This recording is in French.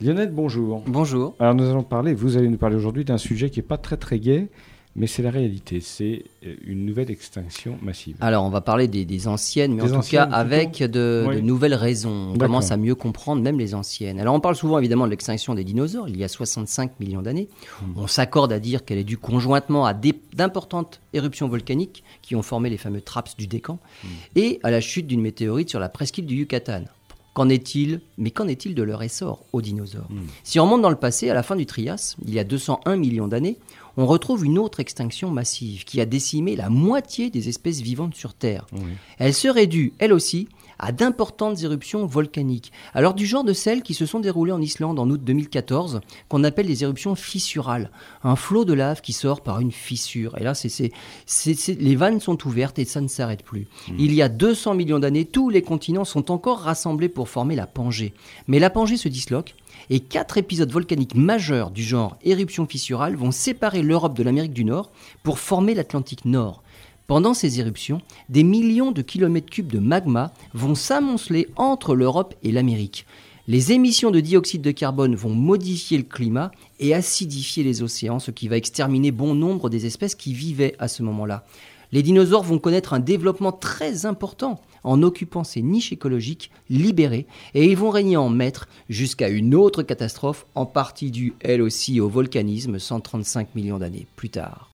Lionel, bonjour. Bonjour. Alors nous allons parler, vous allez nous parler aujourd'hui d'un sujet qui n'est pas très très gai, mais c'est la réalité, c'est euh, une nouvelle extinction massive. Alors, on va parler des, des anciennes, mais Des en tout cas avec de, Oui. de nouvelles raisons. On commence à mieux comprendre même les anciennes. Alors, on parle souvent évidemment de l'extinction des dinosaures, il y a 65 millions d'années. Hmm. On s'accorde à dire qu'elle est due conjointement à d'importantes éruptions volcaniques qui ont formé les fameux traps du Décan Hmm. et à la chute d'une météorite sur la presqu'île du Yucatan. Qu'en est-il? Mais qu'en est-il de leur essor aux dinosaures Hmm. Si on remonte dans le passé, à la fin du Trias, il y a 201 millions d'années, on retrouve une autre extinction massive qui a décimé la moitié des espèces vivantes sur Terre. Oui. Elle serait due, elle aussi, à d'importantes éruptions volcaniques, alors du genre de celles qui se sont déroulées en Islande en août 2014, qu'on appelle les éruptions fissurales, un flot de lave qui sort par une fissure. Et là, c'est, les vannes sont ouvertes et ça ne s'arrête plus. Il y a 200 millions d'années, tous les continents sont encore rassemblés pour former la Pangée. Mais la Pangée se disloque et quatre épisodes volcaniques majeurs du genre éruption fissurale vont séparer l'Europe de l'Amérique du Nord pour former l'Atlantique Nord. Pendant ces éruptions, des millions de kilomètres cubes de magma vont s'amonceler entre l'Europe et l'Amérique. Les émissions de dioxyde de carbone vont modifier le climat et acidifier les océans, ce qui va exterminer bon nombre des espèces qui vivaient à ce moment-là. Les dinosaures vont connaître un développement très important en occupant ces niches écologiques libérées et ils vont régner en maître jusqu'à une autre catastrophe en partie due elle aussi au volcanisme 135 millions d'années plus tard.